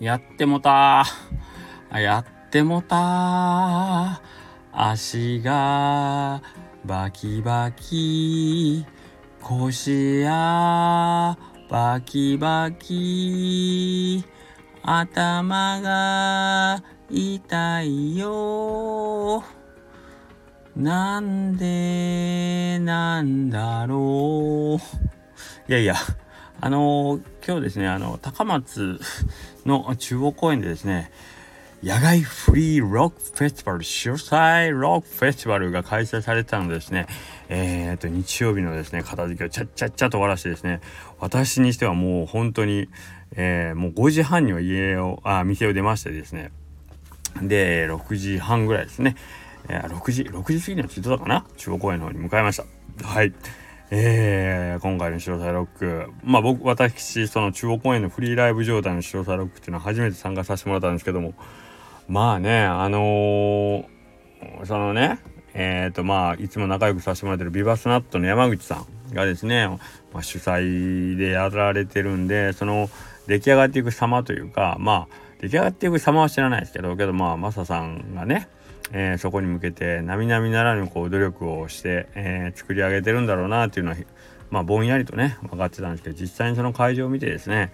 やってもたやってもた足がバキバキ。腰やバキバキ。頭が痛いよなんでなんだろう。いやいやあの今日ですねあの高松の中央公園でですね野外フリーロックフェスティバル主催ロックフェスティバルが開催されたのですねえー、と日曜日のですね片付けをちゃっちゃっちゃと終わらしてですね私にしてはもう本当に、えー、もう5時半には家をあ店を出ましてですねで6時半ぐらいですね、えー、6時6時過ぎには着いたかな？中央公園の方に向かいました。はい。えー、今回の白サイロック。まあ僕私その中央公園のフリーライブ状態の白サイロックっていうのは初めて参加させてもらったんですけども。まあねあのー、そのねえっ、ー、とまあいつも仲良くさせてもらってるビバスナットの山口さんがですね、まあ、主催でやられてるんでその出来上がっていく様というかまあ出来上がっていく様は知らないですけどけどまあマサさんがねえー、そこに向けて並々ならぬこう努力をして、えー、作り上げてるんだろうなっていうのはまあぼんやりとね分かってたんですけど実際にその会場を見てですね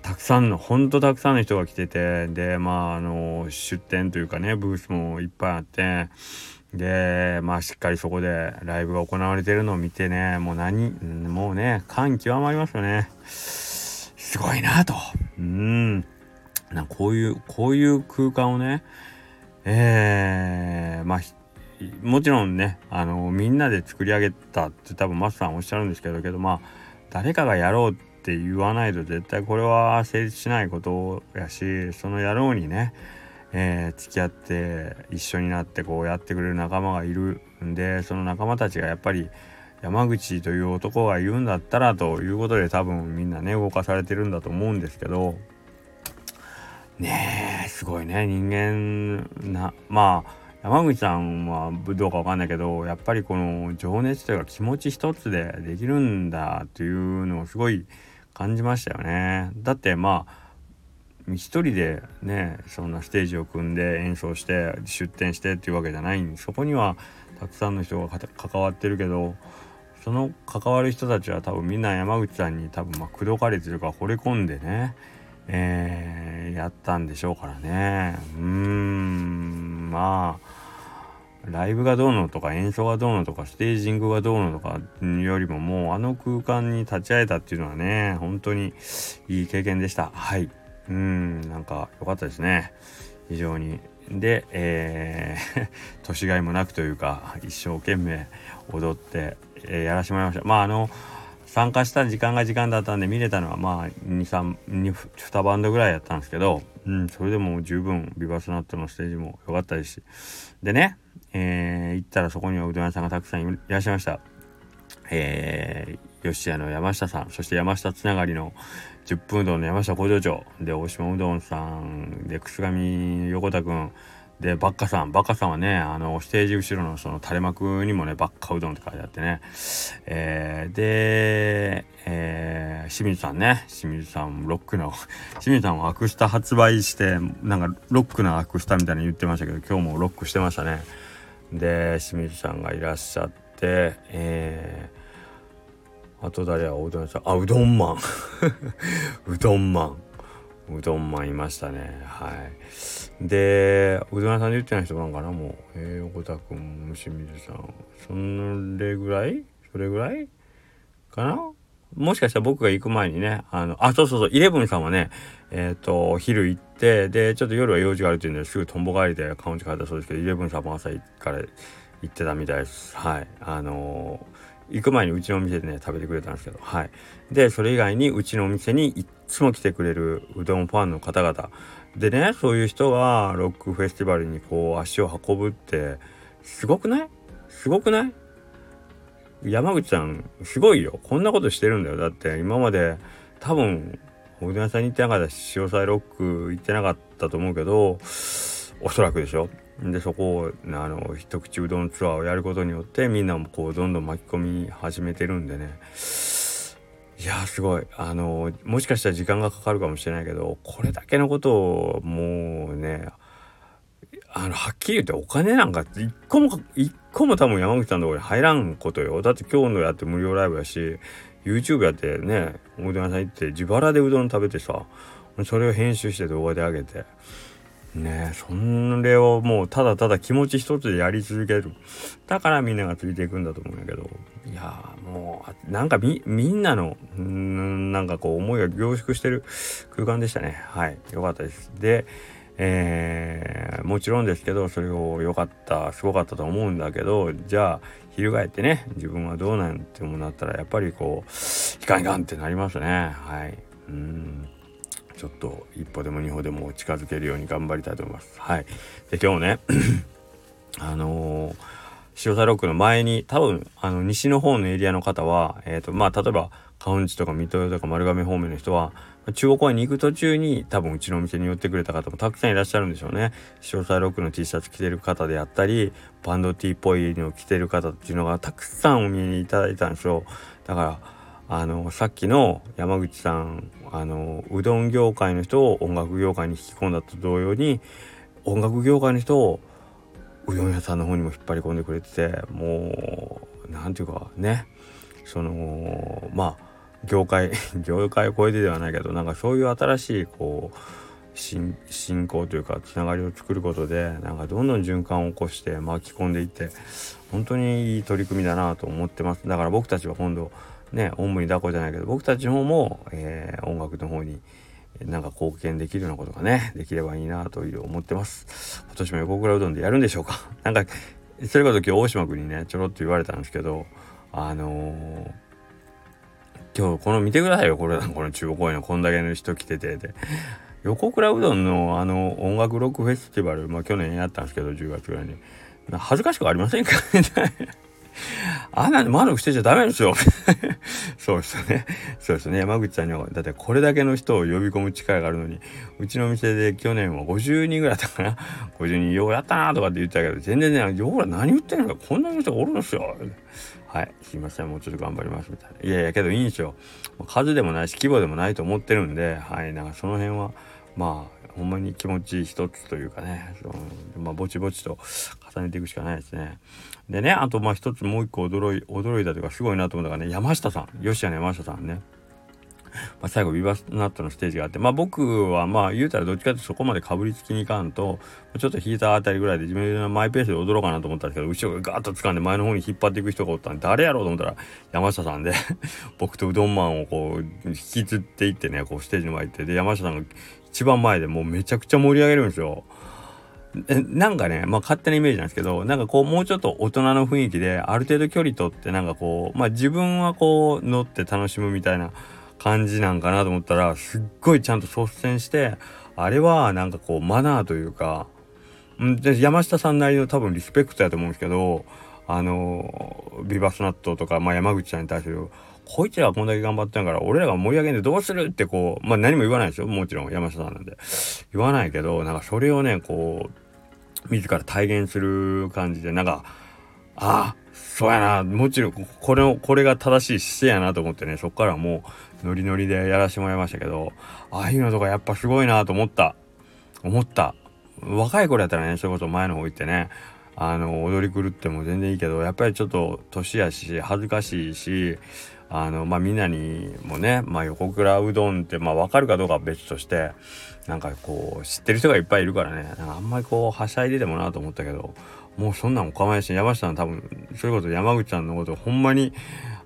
たくさんのほんとたくさんの人が来ててでまああの出店というかねブースもいっぱいあってでまあしっかりそこでライブが行われてるのを見てねもう何もうね感極まりますよね。すごいなと。うん。なこういうこういう空間をねえー、まあもちろんねあのみんなで作り上げたって多分マスさんおっしゃるんですけどけどまあ誰かがやろうって言わないと絶対これは成立しないことやしそのやろうにね、えー、付き合って一緒になってこうやってくれる仲間がいるんでその仲間たちがやっぱり山口という男が言うんだったらということで多分みんなね動かされてるんだと思うんですけどねえすごいね人間なまあ山口さんはどうかわかんないけどやっぱりこの情熱というか気持ち一つでできるんだというのをすごい感じましたよね。だってまあ一人でねそんなステージを組んで演奏して出展してっていうわけじゃないんでそこにはたくさんの人が関わってるけどその関わる人たちは多分みんな山口さんに多分ま口説かれてるか惚れ込んでねえー、やったんでしょうからね。うーん。まあライブがどうのとか演奏がどうのとかステージングがどうのとかよりももうあの空間に立ち会えたっていうのはね本当にいい経験でした。はい。うんなんか良かったですね。非常に。で、えー、年がいもなくというか一生懸命踊って、えー、やらしてもらいました。まああの参加した時間が時間だったんで見れたのはまあ23 2バンドぐらいやったんですけど、うん、それでも十分ビバスナットのステージも良かったですしでね、えー、行ったらそこにはうどん屋さんがたくさんいらっしゃいました。えー、吉谷の山下さんそして山下つながりの10分うどんの山下工場長で大島うどんさんで楠上横田君でバッカさんバッカさんはねあのステージ後ろのその垂れ幕にもねバッカうどんって書いてあってね、えー、で、えー、清水さんね。清水さんロックの清水さんはアクスタ発売してなんかロックなアクスタみたいに言ってましたけど今日もロックしてましたね。で清水さんがいらっしゃってえー、あと誰やおうどんさん。あうどんマン。うどんマン。うどんマンいましたね。はい。でうどん屋さんで言ってない人なんかなもう。えー、横田君清水さん。それぐらい？それぐらい？かな？もしかしたら僕が行く前にね、あの、あ、そうそうそう、イレブンさんはね、えっ、ー、と、昼行って、で、ちょっと夜は用事があるっていうんですぐとんぼ帰りでカウンチ帰ったそうですけど、イレブンさんも朝から行ってたみたいです。はい。あのー、行く前にうちのお店でね、食べてくれたんですけど、はい。で、それ以外にうちのお店にいっつも来てくれるうどんファンの方々。でね、そういう人がロックフェスティバルにこう足を運ぶって、すごくない？すごくない？山口さんすごいよ。こんなことしてるんだよ。だって今まで多分おうどん屋さんに行ってなかったし潮騒ロック行ってなかったと思うけどおそらくでしょ。でそこをあの一口うどんツアーをやることによってみんなもこうどんどん巻き込み始めてるんでね。いやすごい。あのもしかしたら時間がかかるかもしれないけどこれだけのことをもうねあのはっきり言ってお金なんか一個も一個も多分山口さんのところに入らんことよ。だって今日のやって無料ライブやし YouTube やってねおうどん屋さん行って自腹でうどん食べてさそれを編集して動画で上げて。ねそれをもうただただ気持ち一つでやり続ける。だからみんながついていくんだと思うんやけど。いやもうなんかみんなのんなんかこう思いが凝縮してる空間でしたね。はいよかったです。でえー、もちろんですけどそれを良かったすごかったと思うんだけどじゃあ翻ってね自分はどうなんてもなったらやっぱりこういかんいかんってなりますね。はい。うん。ちょっと一歩でも二歩でも近づけるように頑張りたいと思います。はい。で、今日ね、あのー、塩田ロックの前に、多分、あの、西の方のエリアの方は、えっ、ー、と、まあ、例えば、河内とか水戸とか丸亀方面の人は、中央公園に行く途中に多分うちのお店に寄ってくれた方もたくさんいらっしゃるんでしょうね。詳細ロックの T シャツ着てる方であったり、バンド T っぽいのを着てる方っていうのがたくさんお見えいただいたんですよ。だから、あのさっきの山口さんあのうどん業界の人を音楽業界に引き込んだと同様に音楽業界の人をうどん屋さんの方にも引っ張り込んでくれててもう何て言うかね。そのまあ業界 業界を超えてではないけどなんかそういう新しいこう進行というかつながりを作ることでなんかどんどん循環を起こして巻き込んでいって本当にいい取り組みだなと思ってます。だから僕たちは今度ねおんぶに抱っこじゃないけど僕たちの方も、えー、音楽の方になんか貢献できるようなことがねできればいいなという思ってます。今年も横倉うどんでやるんでしょうか？なんかそれこそ今日大島君にねちょろっと言われたんですけどあのー、今日この見てくださいよ。これこの中央公園のこんだけの人来てて。で横倉うどんのあの音楽ロックフェスティバルまあ去年やったんですけど10月ぐらいに。恥ずかしくありませんか？みたいなあんなに窓伏してちゃダメですよ そうですね。そうですね。山口さんには、だってこれだけの人を呼び込む力があるのに、うちの店で去年は50人ぐらいだったかな。50人ようやったなとかって言ったけど、全然ね、よほら何言ってんの？か、こんな人がおるんですよ。はい、すいません、もうちょっと頑張りますみたいな。いやいや、けどいいんですよ。数でもないし、規模でもないと思ってるんで、はい、なんかその辺は、まあ、ほんまに気持ち一つというかね、うんまあ、ぼちぼちと重ねていくしかないですね。でね、あとまあ一つもう一個驚い、驚いたというかすごいなと思ったのがね、山下さん、吉谷の山下さんね。ま、最後ビバスナットのステージがあってまあ僕はまあ言うたらどっちかってそこまでかぶりつきにいかんとちょっと引いたあたりぐらいで自分のマイペースで踊ろうかなと思ったんですけど後ろがガーッと掴んで前の方に引っ張っていく人がおったんで誰やろうと思ったら山下さんで 僕とうどんマンをこう引きずっていってねこうステージの前行ってで山下さんが一番前でもうめちゃくちゃ盛り上げるんですよ。なんかね、まあ勝手なイメージなんですけど、なんかこうもうちょっと大人の雰囲気で、ある程度距離取ってなんかこう、まあ自分はこう乗って楽しむみたいな感じなんかなと思ったら、すっごいちゃんと率先して、あれはなんかこうマナーというか、んで山下さんなりの多分リスペクトやと思うんですけど、あの、ビバスナットとか、まあ山口さんに対するこいつらはこんだけ頑張ってんから、俺らが盛り上げんでどうするってこう、まあ何も言わないですよ。もちろん山下さんなんで。言わないけど、なんかそれをね、こう、自ら体現する感じで、なんか、ああ、そうやな、もちろん、これを、これが正しい姿勢やなと思ってね、そっからもう、ノリノリでやらせてもらいましたけど、ああいうのとかやっぱすごいなと思った。思った。若い頃やったらね、それこそ前の方行ってね、あの、踊り狂っても全然いいけど、やっぱりちょっと年やし、恥ずかしいし、あのまあみんなにもね、まあ、横倉うどんってまあ分かるかどうかは別としてなんかこう知ってる人がいっぱいいるからねあんまりこうはしゃいでてもなと思ったけどもうそんなんお構いし山下さん多分それこそ山口さんのことほんまに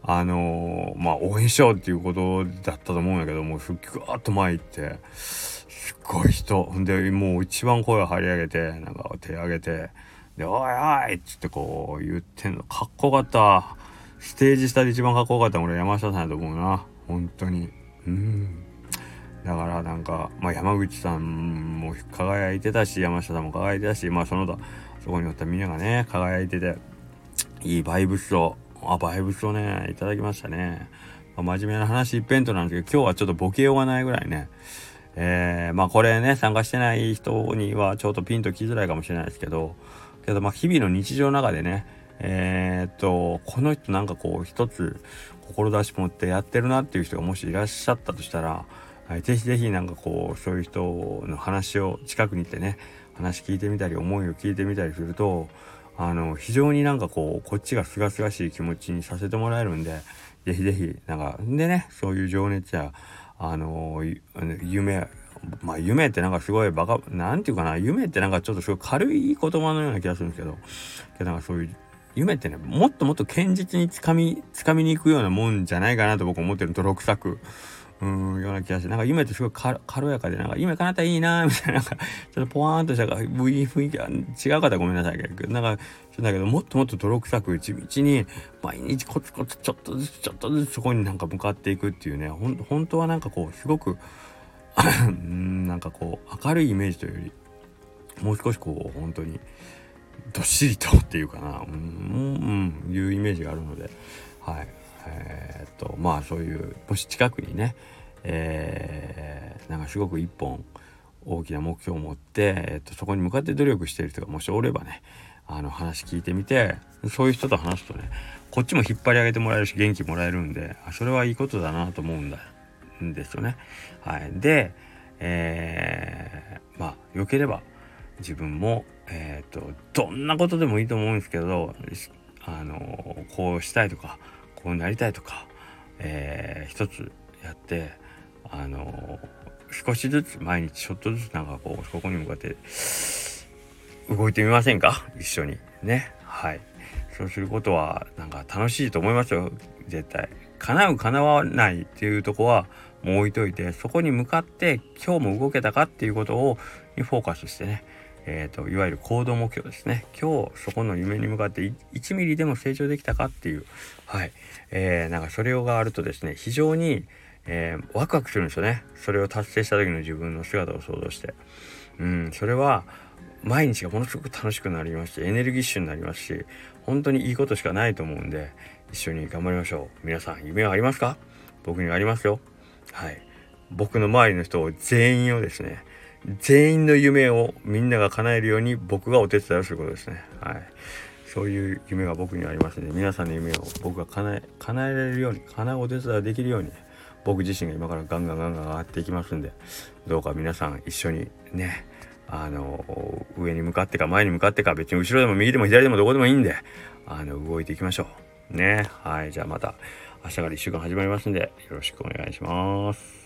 あのー、まあ応援しようっていうことだったと思うんやけどもうぐわっと前行ってすっごい人ほんでもう一番声を張り上げてなんか手上げてで「おいおい!」っつってこう言ってんのかっこよかった。ステージ下で一番かっこよかった俺山下さんやと思うな本当にうんだからなんか、まあ、山口さんも輝いてたし山下さんも輝いてたしまあその他そこにおったみんながね輝いてていいバイブスをあバイブスをねいただきましたね、まあ、真面目な話一辺倒なんですけど今日はちょっとボケようがないぐらいね。えー、まあこれね参加してない人にはちょっとピンときづらいかもしれないですけどけどまあ日々の日常の中でねえー、っとこの人なんかこう一つ志持ってやってるなっていう人がもしいらっしゃったとしたら、はい、ぜひぜひなんかこうそういう人の話を近くに行ってね話聞いてみたり思いを聞いてみたりするとあの非常になんかこうこっちがすがすがしい気持ちにさせてもらえるんでぜひぜひなんかでねそういう情熱やあの夢まあ夢ってなんかすごいバカなんていうかな夢ってなんかちょっとすごい軽い言葉のような気がするんですけどけどなんかそういう夢ってねもっともっと堅実につかみつかみに行くようなもんじゃないかなと僕思ってる泥臭く。うんような気がしてなんか夢ってすごい軽やかでなんか夢叶ったらいいなみたいななんか ちょっとポワーンとした雰囲気が違う方ごめんなさいけどなんかだけどもっともっと泥臭く地道に毎日コツコツちょっとずつちょっとずつそこになんか向かっていくっていうねほん本当はなんかこうすごく うんなんかこう明るいイメージというよりもう少しこう本当にどっしりとっていうかなうん、うん、いうイメージがあるのではい。え、っとまあそういうもし近くにね、えー、なんかすごく一本大きな目標を持って、えー、っとそこに向かって努力している人がもしおればねあの話聞いてみてそういう人と話すとねこっちも引っ張り上げてもらえるし元気もらえるんでそれはいいことだなと思うんだんですよね。はい、で、えー、まあ良ければ自分も、えーと、どんなことでもいいと思うんですけどあのこうしたいとかこうなりたいとか、えー、一つやってあの少しずつ毎日ちょっとずつなんかこうそこに向かって動いてみませんか？一緒に。ね？はい。そうすることはなんか楽しいと思いますよ。絶対。叶う叶わないっていうとこはもう置いといてそこに向かって今日も動けたかっていうことをにフォーカスしてね。えーと、いわゆる行動目標ですね。今日そこの夢に向かって1ミリでも成長できたかっていう。はい、えー、なんかそれがあるとですね非常に、えー、ワクワクするんですよね。それを達成した時の自分の姿を想像して。うん。それは毎日がものすごく楽しくなりますしエネルギッシュになりますし本当にいいことしかないと思うんで一緒に頑張りましょう。皆さん夢はありますか？僕にはありますよ。はい。僕の周りの人全員をですね全員の夢をみんなが叶えるように僕がお手伝いをすることですね。はい。そういう夢が僕にはありますので皆さんの夢を僕が叶え叶えられるように叶うお手伝いできるように僕自身が今からガンガンガンガン上がっていきますんでどうか皆さん一緒にねあの上に向かってか前に向かってか別に後ろでも右でも左でもどこでもいいんであの動いていきましょう。ね。はい。じゃあまた明日から1週間始まりますんでよろしくお願いします。